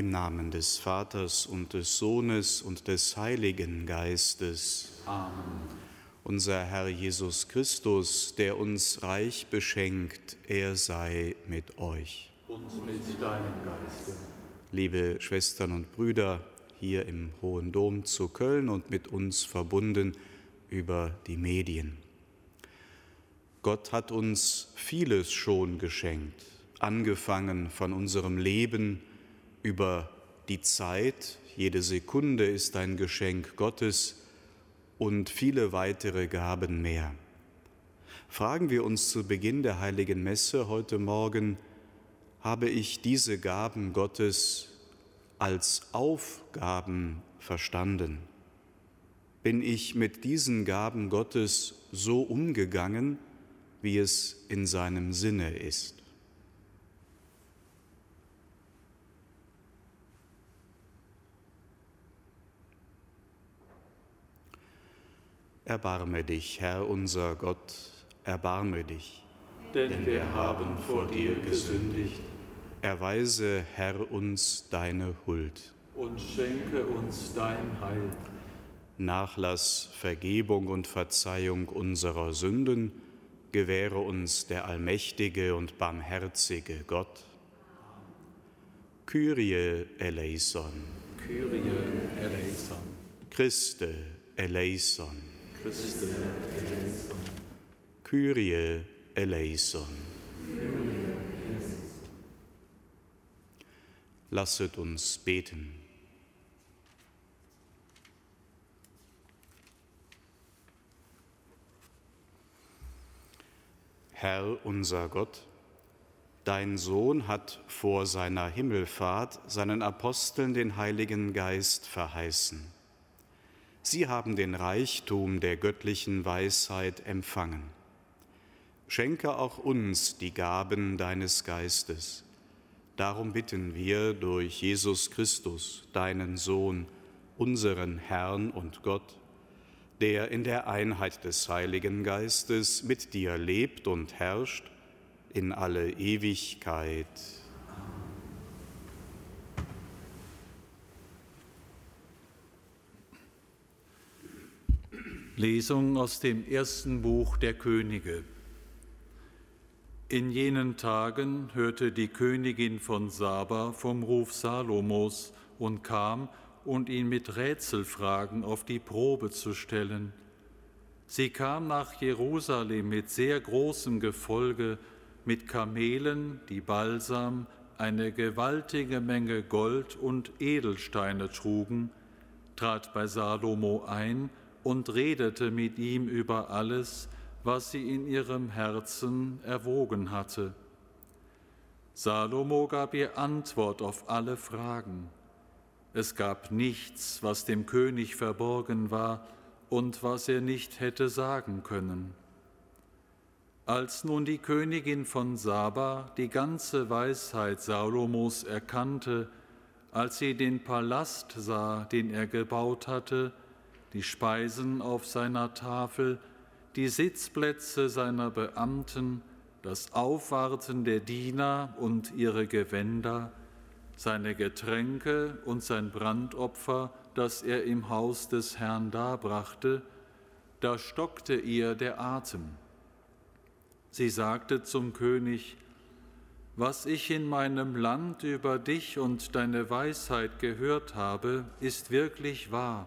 Im Namen des Vaters und des Sohnes und des Heiligen Geistes. Amen. Unser Herr Jesus Christus, der uns reich beschenkt, er sei mit euch. Und mit deinem Geiste. Liebe Schwestern und Brüder, hier im Hohen Dom zu Köln und mit uns verbunden über die Medien. Gott hat uns vieles schon geschenkt, angefangen von unserem Leben über die Zeit, jede Sekunde ist ein Geschenk Gottes und viele weitere Gaben mehr. Fragen wir uns zu Beginn der heiligen Messe heute Morgen, habe ich diese Gaben Gottes als Aufgaben verstanden? Bin ich mit diesen Gaben Gottes so umgegangen, wie es in seinem Sinne ist? Erbarme dich, Herr unser Gott, erbarme dich. Denn wir haben vor dir gesündigt Erweise, Herr, uns deine Huld. und schenke uns dein Heil. Nachlass, Vergebung und Verzeihung unserer Sünden gewähre uns der allmächtige und barmherzige Gott. Kyrie eleison, Kyrie eleison. Christe eleison, Christe. Kyrie eleison. Lasset uns beten. Herr unser Gott, dein Sohn hat vor seiner Himmelfahrt seinen Aposteln den Heiligen Geist verheißen. Sie haben den Reichtum der göttlichen Weisheit empfangen. Schenke auch uns die Gaben deines Geistes. Darum bitten wir durch Jesus Christus, deinen Sohn, unseren Herrn und Gott, der in der Einheit des Heiligen Geistes mit dir lebt und herrscht in alle Ewigkeit. Lesung aus dem ersten Buch der Könige. In jenen Tagen hörte die Königin von Saba vom Ruf Salomos und kam, um ihn mit Rätselfragen auf die Probe zu stellen. Sie kam nach Jerusalem mit sehr großem Gefolge, mit Kamelen, die Balsam, eine gewaltige Menge Gold und Edelsteine trugen, trat bei Salomo ein und redete mit ihm über alles, was sie in ihrem Herzen erwogen hatte. Salomo gab ihr Antwort auf alle Fragen. Es gab nichts, was dem König verborgen war und was er nicht hätte sagen können. Als nun die Königin von Saba die ganze Weisheit Salomos erkannte, als sie den Palast sah, den er gebaut hatte, die Speisen auf seiner Tafel, die Sitzplätze seiner Beamten, das Aufwarten der Diener und ihre Gewänder, seine Getränke und sein Brandopfer, das er im Haus des Herrn darbrachte, da stockte ihr der Atem. Sie sagte zum König, was ich in meinem Land über dich und deine Weisheit gehört habe, ist wirklich wahr.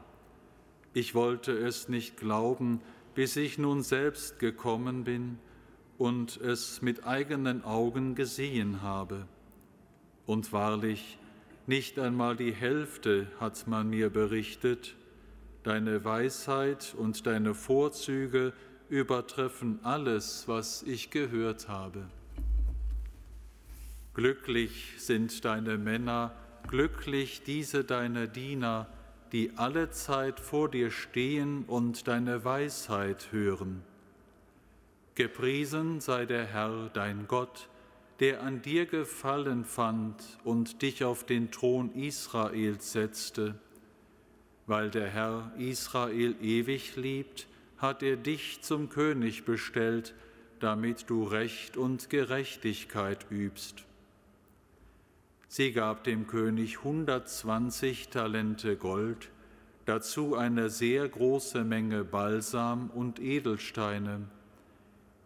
Ich wollte es nicht glauben, bis ich nun selbst gekommen bin und es mit eigenen Augen gesehen habe. Und wahrlich, nicht einmal die Hälfte hat man mir berichtet, deine Weisheit und deine Vorzüge übertreffen alles, was ich gehört habe. Glücklich sind deine Männer, glücklich diese deine Diener, die alle Zeit vor dir stehen und deine Weisheit hören. Gepriesen sei der Herr, dein Gott, der an dir gefallen fand und dich auf den Thron Israels setzte. Weil der Herr Israel ewig liebt, hat er dich zum König bestellt, damit du Recht und Gerechtigkeit übst. Sie gab dem König 120 Talente Gold, dazu eine sehr große Menge Balsam und Edelsteine.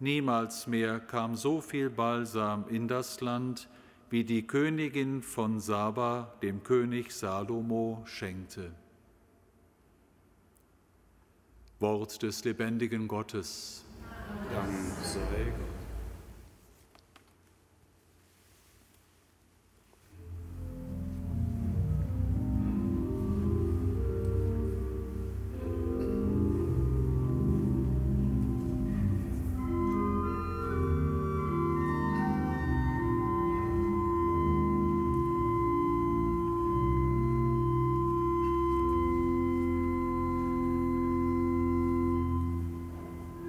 Niemals mehr kam so viel Balsam in das Land, wie die Königin von Saba dem König Salomo schenkte. Wort des lebendigen Gottes. Dank sei Gott.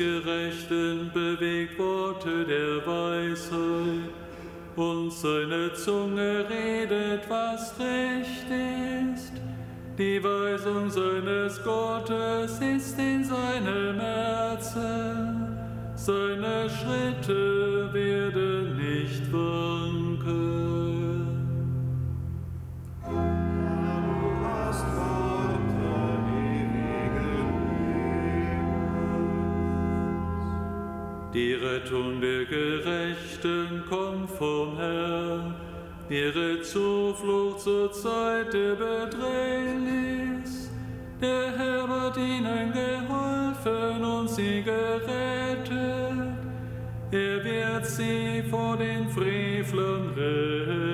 Gerechten bewegt Worte der Weisheit, und seine Zunge redet, was recht ist. Die Weisung seines Gottes ist in seinem Herzen, seine Schritte werden Rettung der Gerechten kommt vom Herrn, ihre Zuflucht zur Zeit der Bedrängnis. Der Herr hat ihnen geholfen und sie gerettet. Er wird sie vor den Frevlern retten.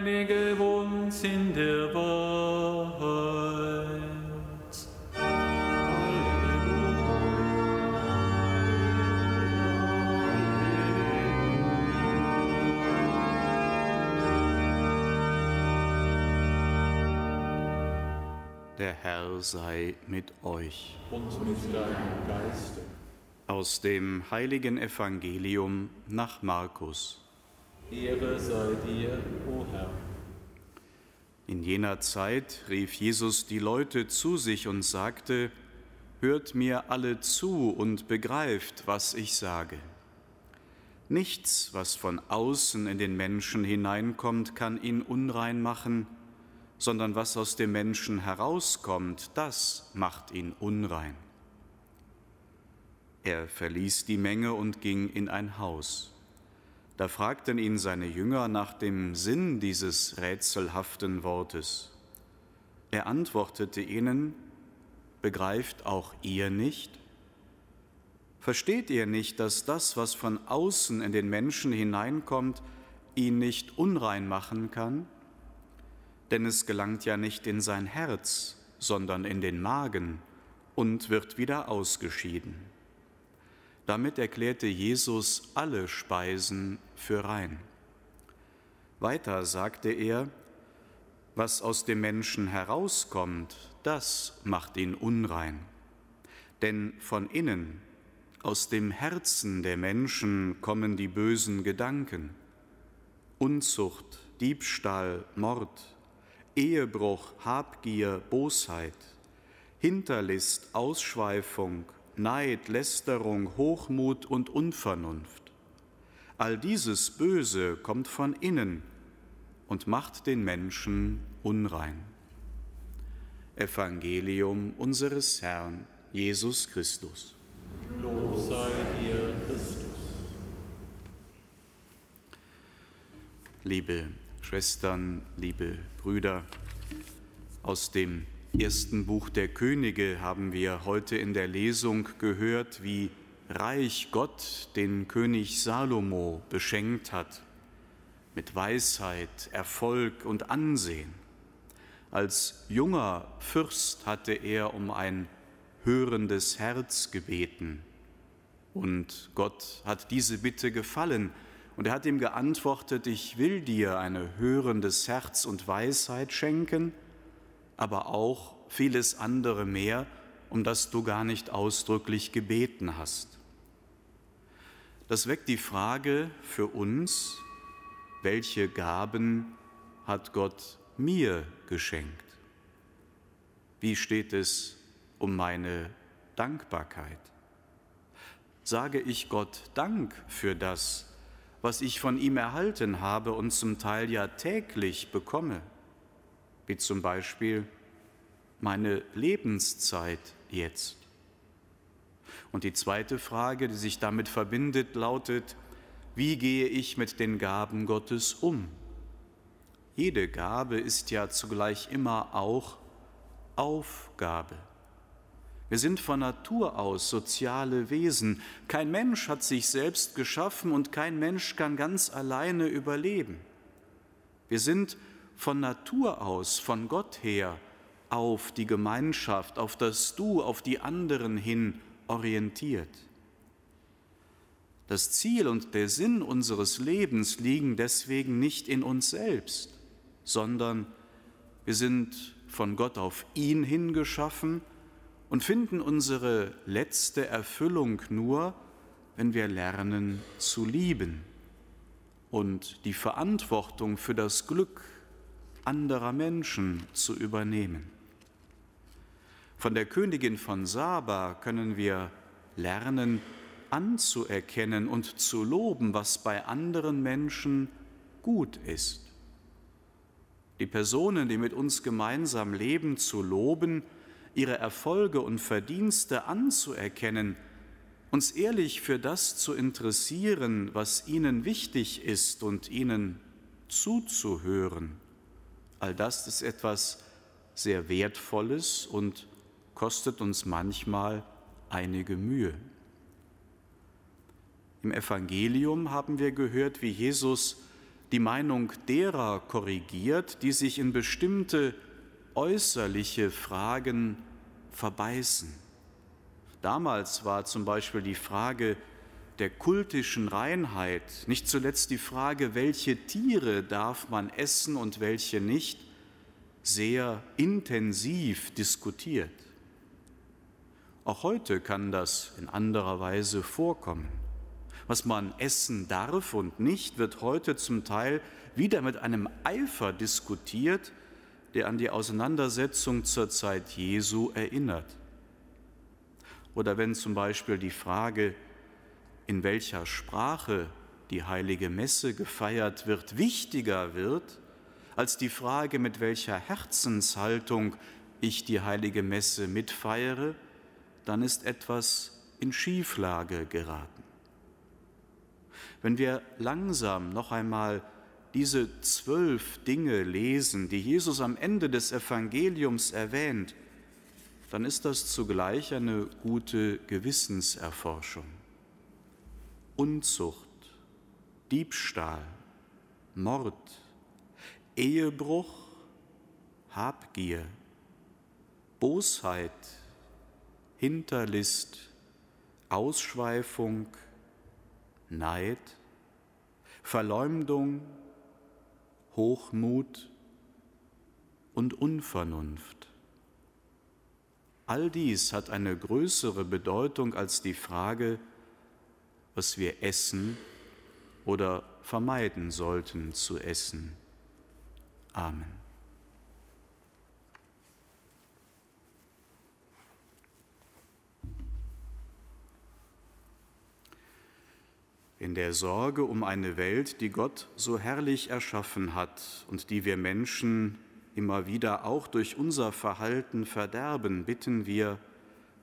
Heilige uns in der Wahrheit. Der Herr sei mit euch. Und mit deinem Geiste. Aus dem heiligen Evangelium nach Markus. Ehre sei dir, o Herr. In jener Zeit rief Jesus die Leute zu sich und sagte, Hört mir alle zu und begreift, was ich sage. Nichts, was von außen in den Menschen hineinkommt, kann ihn unrein machen, sondern was aus dem Menschen herauskommt, das macht ihn unrein. Er verließ die Menge und ging in ein Haus. Da fragten ihn seine Jünger nach dem Sinn dieses rätselhaften Wortes. Er antwortete ihnen, Begreift auch ihr nicht? Versteht ihr nicht, dass das, was von außen in den Menschen hineinkommt, ihn nicht unrein machen kann? denn es gelangt ja nicht in sein Herz, sondern in den Magen und wird wieder ausgeschieden. Damit erklärte Jesus alle Speisen für rein. Weiter sagte er, was aus dem Menschen herauskommt, das macht ihn unrein. Denn von innen, aus dem Herzen der Menschen kommen die bösen Gedanken. Unzucht, Diebstahl, Mord, Ehebruch, Habgier, Bosheit, Hinterlist, Ausschweifung, Neid, Lästerung, Hochmut und Unvernunft. All dieses Böse kommt von innen und macht den Menschen unrein. Evangelium unseres Herrn Jesus Christus. Lob sei dir, Christus. Liebe Schwestern, liebe Brüder, aus dem ersten Buch der Könige haben wir heute in der Lesung gehört, wie reich Gott den König Salomo beschenkt hat mit Weisheit, Erfolg und Ansehen. Als junger Fürst hatte er um ein hörendes Herz gebeten. Und Gott hat diese Bitte gefallen. Und er hat ihm geantwortet, ich will dir ein hörendes Herz und Weisheit schenken, aber auch vieles andere mehr, um das du gar nicht ausdrücklich gebeten hast. Das weckt die Frage für uns, welche Gaben hat Gott mir geschenkt? Wie steht es um meine Dankbarkeit? Sage ich Gott Dank für das, was ich von ihm erhalten habe und zum Teil ja täglich bekomme, wie zum Beispiel meine Lebenszeit jetzt? Und die zweite Frage, die sich damit verbindet, lautet, wie gehe ich mit den Gaben Gottes um? Jede Gabe ist ja zugleich immer auch Aufgabe. Wir sind von Natur aus soziale Wesen. Kein Mensch hat sich selbst geschaffen und kein Mensch kann ganz alleine überleben. Wir sind von Natur aus, von Gott her, auf die Gemeinschaft, auf das Du, auf die anderen hin orientiert. Das Ziel und der Sinn unseres Lebens liegen deswegen nicht in uns selbst, sondern wir sind von Gott auf ihn hingeschaffen und finden unsere letzte Erfüllung nur, wenn wir lernen zu lieben und die Verantwortung für das Glück anderer Menschen zu übernehmen. Von der Königin von Saba können wir lernen, anzuerkennen und zu loben, was bei anderen Menschen gut ist. Die Personen, die mit uns gemeinsam leben, zu loben, ihre Erfolge und Verdienste anzuerkennen, uns ehrlich für das zu interessieren, was ihnen wichtig ist und ihnen zuzuhören. All das ist etwas sehr Wertvolles und kostet uns manchmal einige Mühe. Im Evangelium haben wir gehört, wie Jesus die Meinung derer korrigiert, die sich in bestimmte äußerliche Fragen verbeißen. Damals war zum Beispiel die Frage der kultischen Reinheit, nicht zuletzt die Frage, welche Tiere darf man essen und welche nicht, sehr intensiv diskutiert. Auch heute kann das in anderer Weise vorkommen. Was man essen darf und nicht, wird heute zum Teil wieder mit einem Eifer diskutiert, der an die Auseinandersetzung zur Zeit Jesu erinnert. Oder wenn zum Beispiel die Frage, in welcher Sprache die heilige Messe gefeiert wird, wichtiger wird als die Frage, mit welcher Herzenshaltung ich die heilige Messe mitfeiere, dann ist etwas in Schieflage geraten. Wenn wir langsam noch einmal diese zwölf Dinge lesen, die Jesus am Ende des Evangeliums erwähnt, dann ist das zugleich eine gute Gewissenserforschung. Unzucht, Diebstahl, Mord, Ehebruch, Habgier, Bosheit, Hinterlist, Ausschweifung, Neid, Verleumdung, Hochmut und Unvernunft. All dies hat eine größere Bedeutung als die Frage, was wir essen oder vermeiden sollten zu essen. Amen. In der Sorge um eine Welt, die Gott so herrlich erschaffen hat und die wir Menschen immer wieder auch durch unser Verhalten verderben, bitten wir,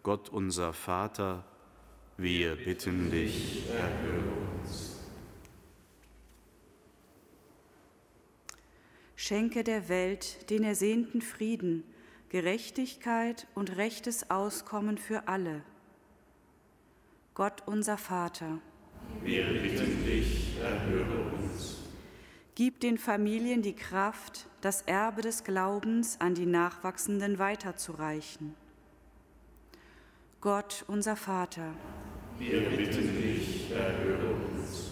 Gott unser Vater, wir bitten dich, erhöre uns. Schenke der Welt den ersehnten Frieden, Gerechtigkeit und rechtes Auskommen für alle. Gott unser Vater, wir bitten dich, erhöre uns. Gib den Familien die Kraft, das Erbe des Glaubens an die Nachwachsenden weiterzureichen. Gott, unser Vater, wir bitten dich, erhöre uns.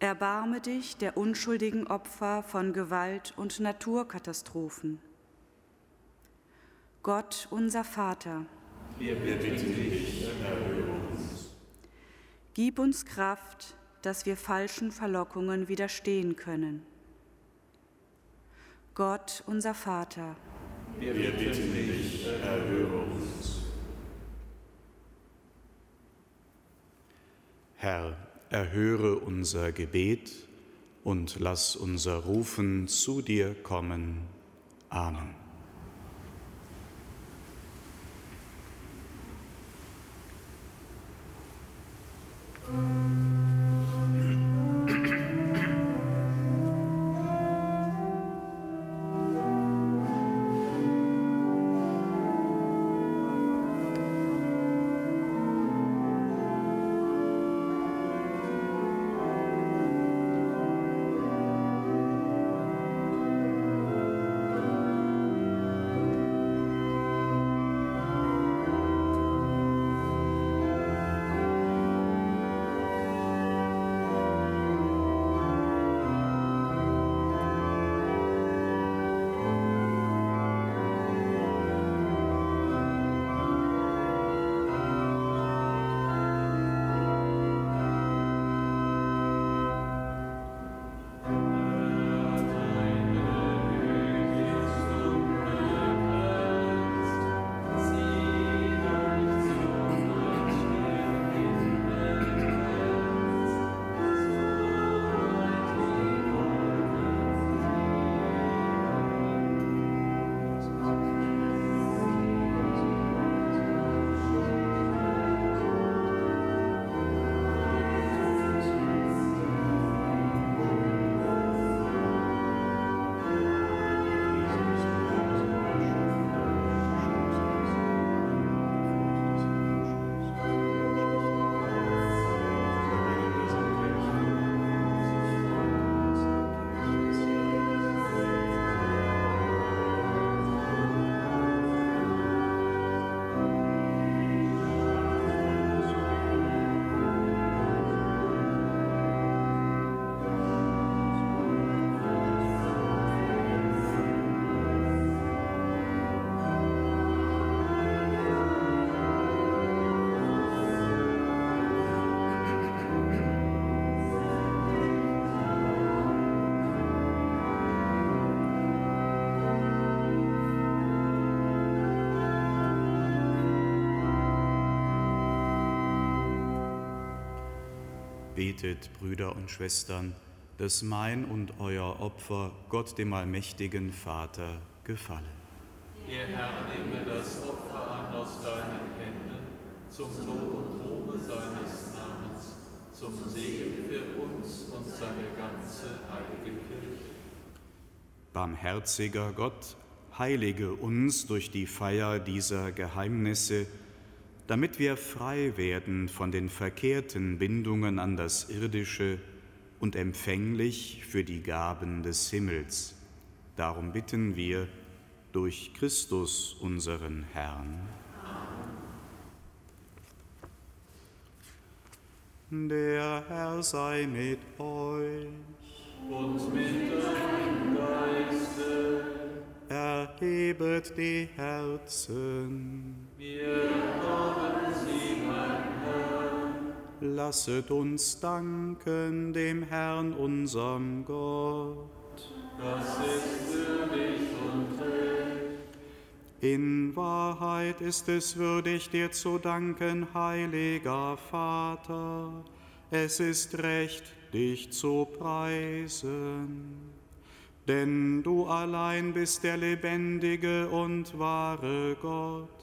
Erbarme dich der unschuldigen Opfer von Gewalt und Naturkatastrophen. Gott, unser Vater, wir bitten dich, erhöre uns. Gib uns Kraft, dass wir falschen Verlockungen widerstehen können. Gott, unser Vater, wir bitten dich, erhöre uns. Herr, erhöre unser Gebet und lass unser Rufen zu dir kommen. Amen. Betet, Brüder und Schwestern, dass mein und euer Opfer Gott dem allmächtigen Vater gefalle. Ihr Herr, nehme das Opfer an aus deinen Händen, zum Lob und Ruhme seines Namens, zum Segen für uns und seine ganze heilige Kirche. Barmherziger Gott, heilige uns durch die Feier dieser Geheimnisse, damit wir frei werden von den verkehrten Bindungen an das Irdische und empfänglich für die Gaben des Himmels. Darum bitten wir durch Christus unseren Herrn. Der Herr sei mit euch. Und mit deinem Geiste. Erhebet die Herzen. Wir Lasset uns danken dem Herrn, unserem Gott. Das ist würdig und recht. In Wahrheit ist es würdig, dir zu danken, heiliger Vater. Es ist recht, dich zu preisen. Denn du allein bist der lebendige und wahre Gott.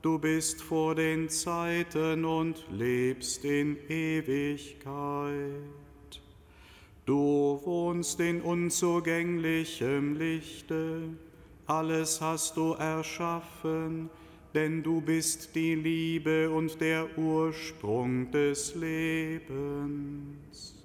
Du bist vor den Zeiten und lebst in Ewigkeit. Du wohnst in unzugänglichem Lichte, alles hast du erschaffen, denn du bist die Liebe und der Ursprung des Lebens.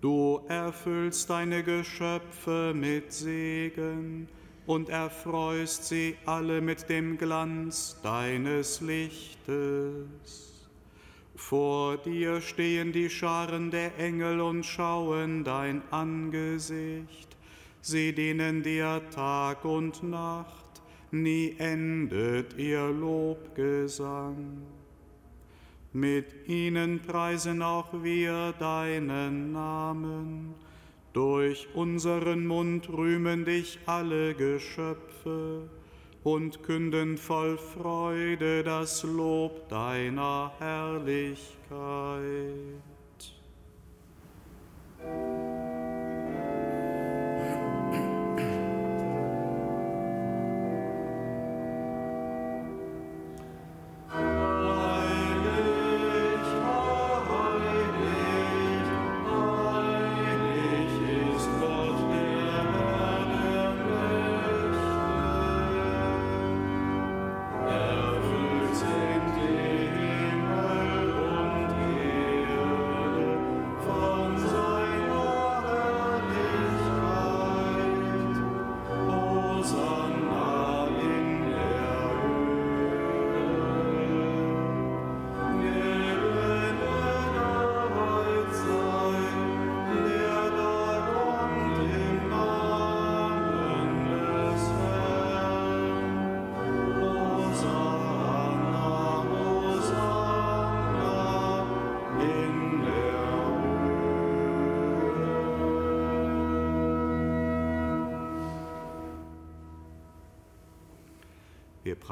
Du erfüllst deine Geschöpfe mit Segen und erfreust sie alle mit dem Glanz deines Lichtes. Vor dir stehen die Scharen der Engel und schauen dein Angesicht. Sie dienen dir Tag und Nacht, nie endet ihr Lobgesang. Mit ihnen preisen auch wir deinen Namen. Durch unseren Mund rühmen dich alle Geschöpfe und künden voll Freude das Lob deiner Herrlichkeit.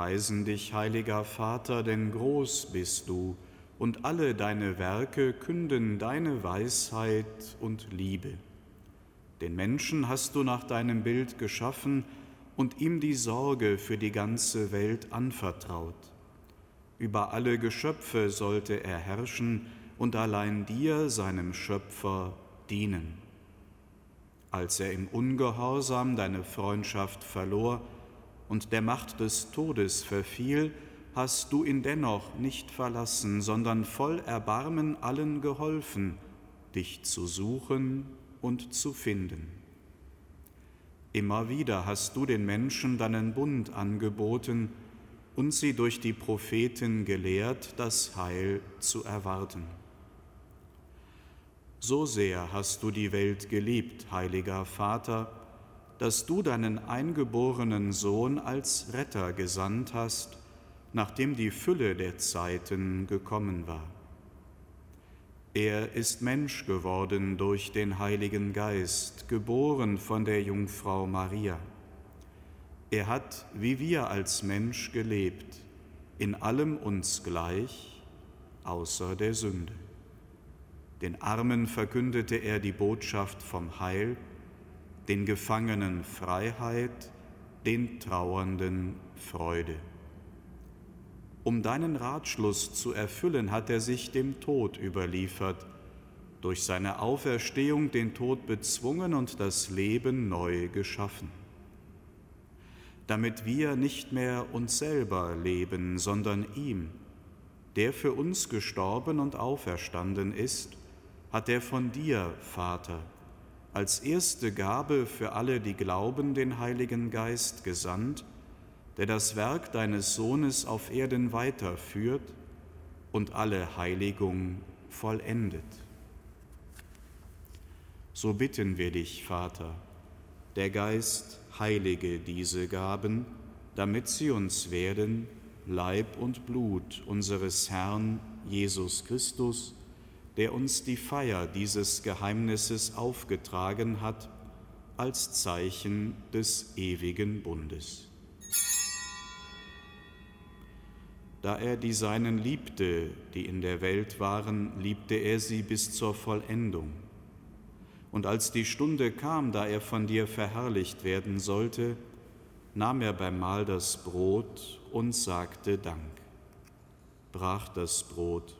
Preisen dich, heiliger Vater, denn groß bist du, und alle deine Werke künden deine Weisheit und Liebe. Den Menschen hast du nach deinem Bild geschaffen und ihm die Sorge für die ganze Welt anvertraut. Über alle Geschöpfe sollte er herrschen und allein dir, seinem Schöpfer, dienen. Als er im Ungehorsam deine Freundschaft verlor, und der Macht des Todes verfiel, hast du ihn dennoch nicht verlassen, sondern voll Erbarmen allen geholfen, dich zu suchen und zu finden. Immer wieder hast du den Menschen deinen Bund angeboten und sie durch die Propheten gelehrt, das Heil zu erwarten. So sehr hast du die Welt geliebt, heiliger Vater, dass du deinen eingeborenen Sohn als Retter gesandt hast, nachdem die Fülle der Zeiten gekommen war. Er ist Mensch geworden durch den Heiligen Geist, geboren von der Jungfrau Maria. Er hat, wie wir als Mensch gelebt, in allem uns gleich, außer der Sünde. Den Armen verkündete er die Botschaft vom Heil, den Gefangenen Freiheit, den Trauernden Freude. Um deinen Ratschluss zu erfüllen, hat er sich dem Tod überliefert, durch seine Auferstehung den Tod bezwungen und das Leben neu geschaffen. Damit wir nicht mehr uns selber leben, sondern ihm, der für uns gestorben und auferstanden ist, hat er von dir, Vater, als erste Gabe für alle, die glauben, den Heiligen Geist gesandt, der das Werk deines Sohnes auf Erden weiterführt und alle Heiligung vollendet. So bitten wir dich, Vater, der Geist heilige diese Gaben, damit sie uns werden Leib und Blut unseres Herrn Jesus Christus, der uns die Feier dieses Geheimnisses aufgetragen hat als Zeichen des ewigen Bundes. Da er die Seinen liebte, die in der Welt waren, liebte er sie bis zur Vollendung. Und als die Stunde kam, da er von dir verherrlicht werden sollte, nahm er beim Mahl das Brot und sagte Dank, brach das Brot,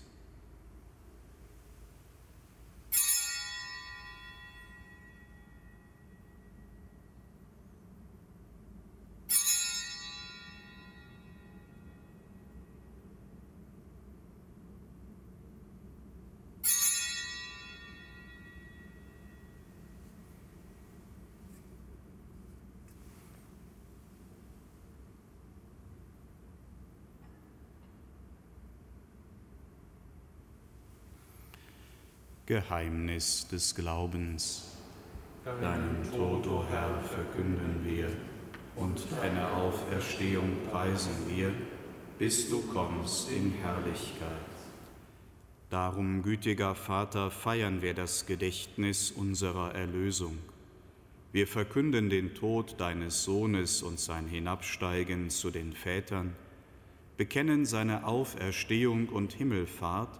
Geheimnis des Glaubens. Deinen Tod, o Herr, verkünden wir und deine Auferstehung preisen wir, bis du kommst in Herrlichkeit. Darum, gütiger Vater, feiern wir das Gedächtnis unserer Erlösung. Wir verkünden den Tod deines Sohnes und sein Hinabsteigen zu den Vätern, bekennen seine Auferstehung und Himmelfahrt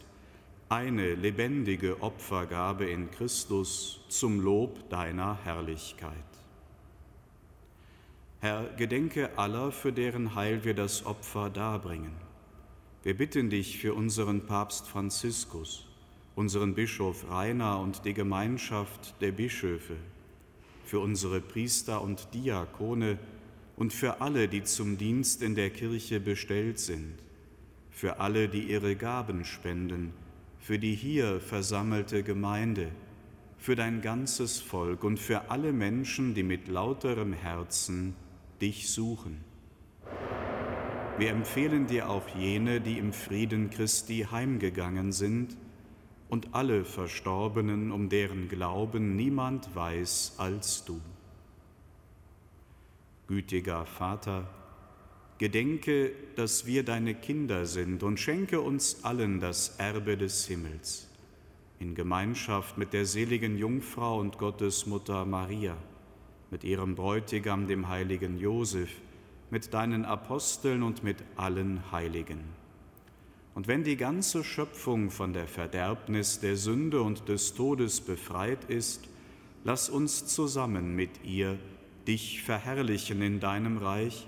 eine lebendige Opfergabe in Christus zum Lob deiner Herrlichkeit. Herr, gedenke aller, für deren Heil wir das Opfer darbringen. Wir bitten dich für unseren Papst Franziskus, unseren Bischof Rainer und die Gemeinschaft der Bischöfe, für unsere Priester und Diakone und für alle, die zum Dienst in der Kirche bestellt sind, für alle, die ihre Gaben spenden, für die hier versammelte Gemeinde, für dein ganzes Volk und für alle Menschen, die mit lauterem Herzen dich suchen. Wir empfehlen dir auch jene, die im Frieden Christi heimgegangen sind, und alle Verstorbenen, um deren Glauben niemand weiß als du. Gütiger Vater, Gedenke, dass wir deine Kinder sind und schenke uns allen das Erbe des Himmels. In Gemeinschaft mit der seligen Jungfrau und Gottesmutter Maria, mit ihrem Bräutigam, dem heiligen Josef, mit deinen Aposteln und mit allen Heiligen. Und wenn die ganze Schöpfung von der Verderbnis der Sünde und des Todes befreit ist, lass uns zusammen mit ihr dich verherrlichen in deinem Reich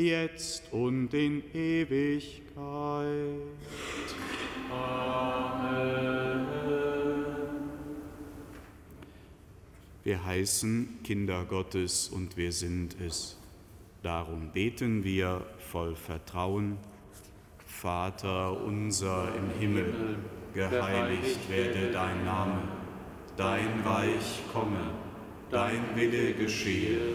jetzt und in Ewigkeit. Amen. Wir heißen Kinder Gottes und wir sind es. Darum beten wir voll Vertrauen. Vater unser im Himmel, geheiligt werde dein Name, dein Reich komme dein Wille geschehe,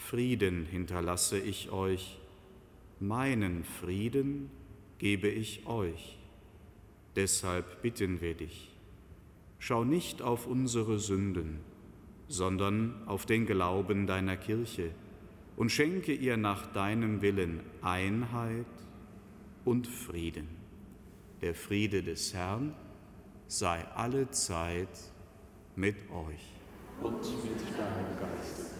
Frieden hinterlasse ich euch, meinen Frieden gebe ich euch. Deshalb bitten wir dich, schau nicht auf unsere Sünden, sondern auf den Glauben deiner Kirche und schenke ihr nach deinem Willen Einheit und Frieden. Der Friede des Herrn sei alle Zeit mit euch. Und mit deinem Geist.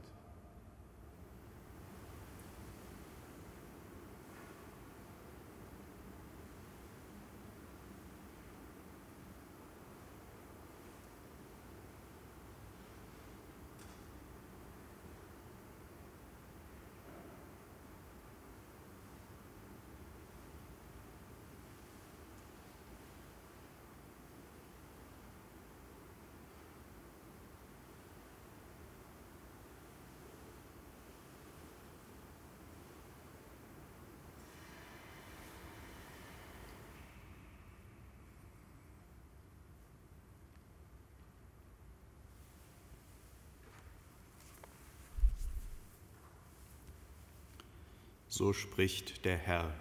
So spricht der Herr.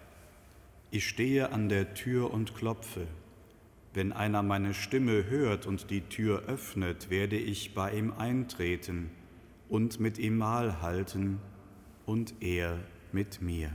Ich stehe an der Tür und klopfe. Wenn einer meine Stimme hört und die Tür öffnet, werde ich bei ihm eintreten und mit ihm Mahl halten und er mit mir.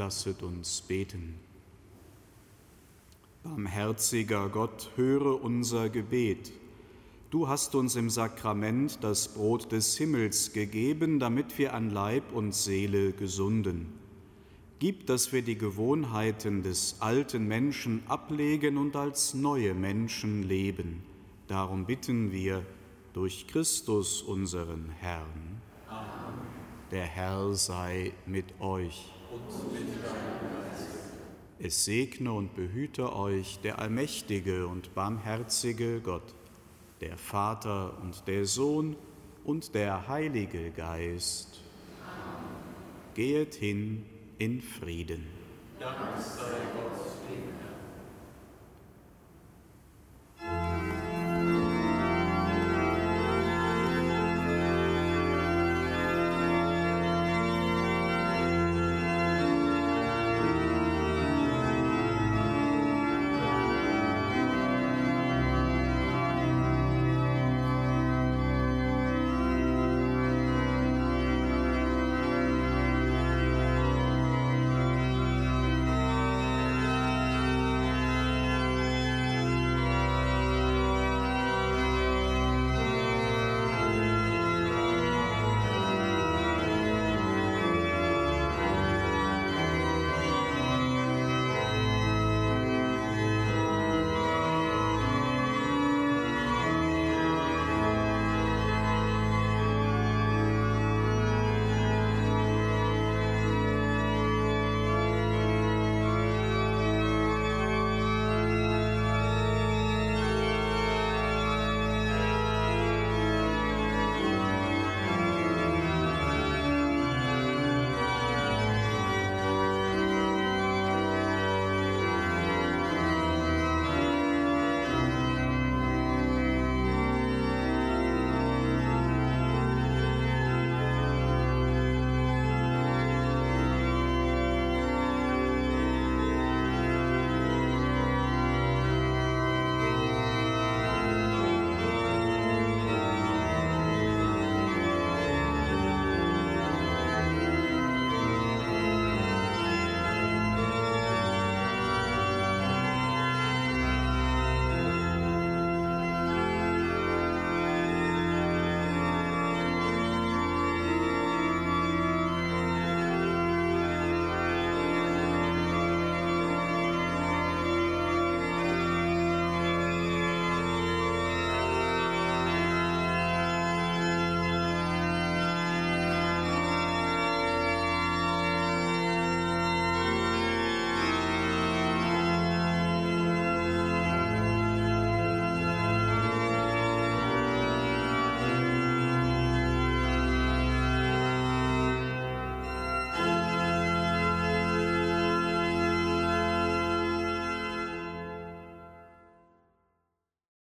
Lasset uns beten. Barmherziger Gott, höre unser Gebet. Du hast uns im Sakrament das Brot des Himmels gegeben, damit wir an Leib und Seele gesunden. Gib, dass wir die Gewohnheiten des alten Menschen ablegen und als neue Menschen leben. Darum bitten wir durch Christus unseren Herrn. Der Herr sei mit euch. Und mit es segne und behüte euch der allmächtige und barmherzige Gott, der Vater und der Sohn und der Heilige Geist. Amen. Gehet hin in Frieden. Dank sei Gott.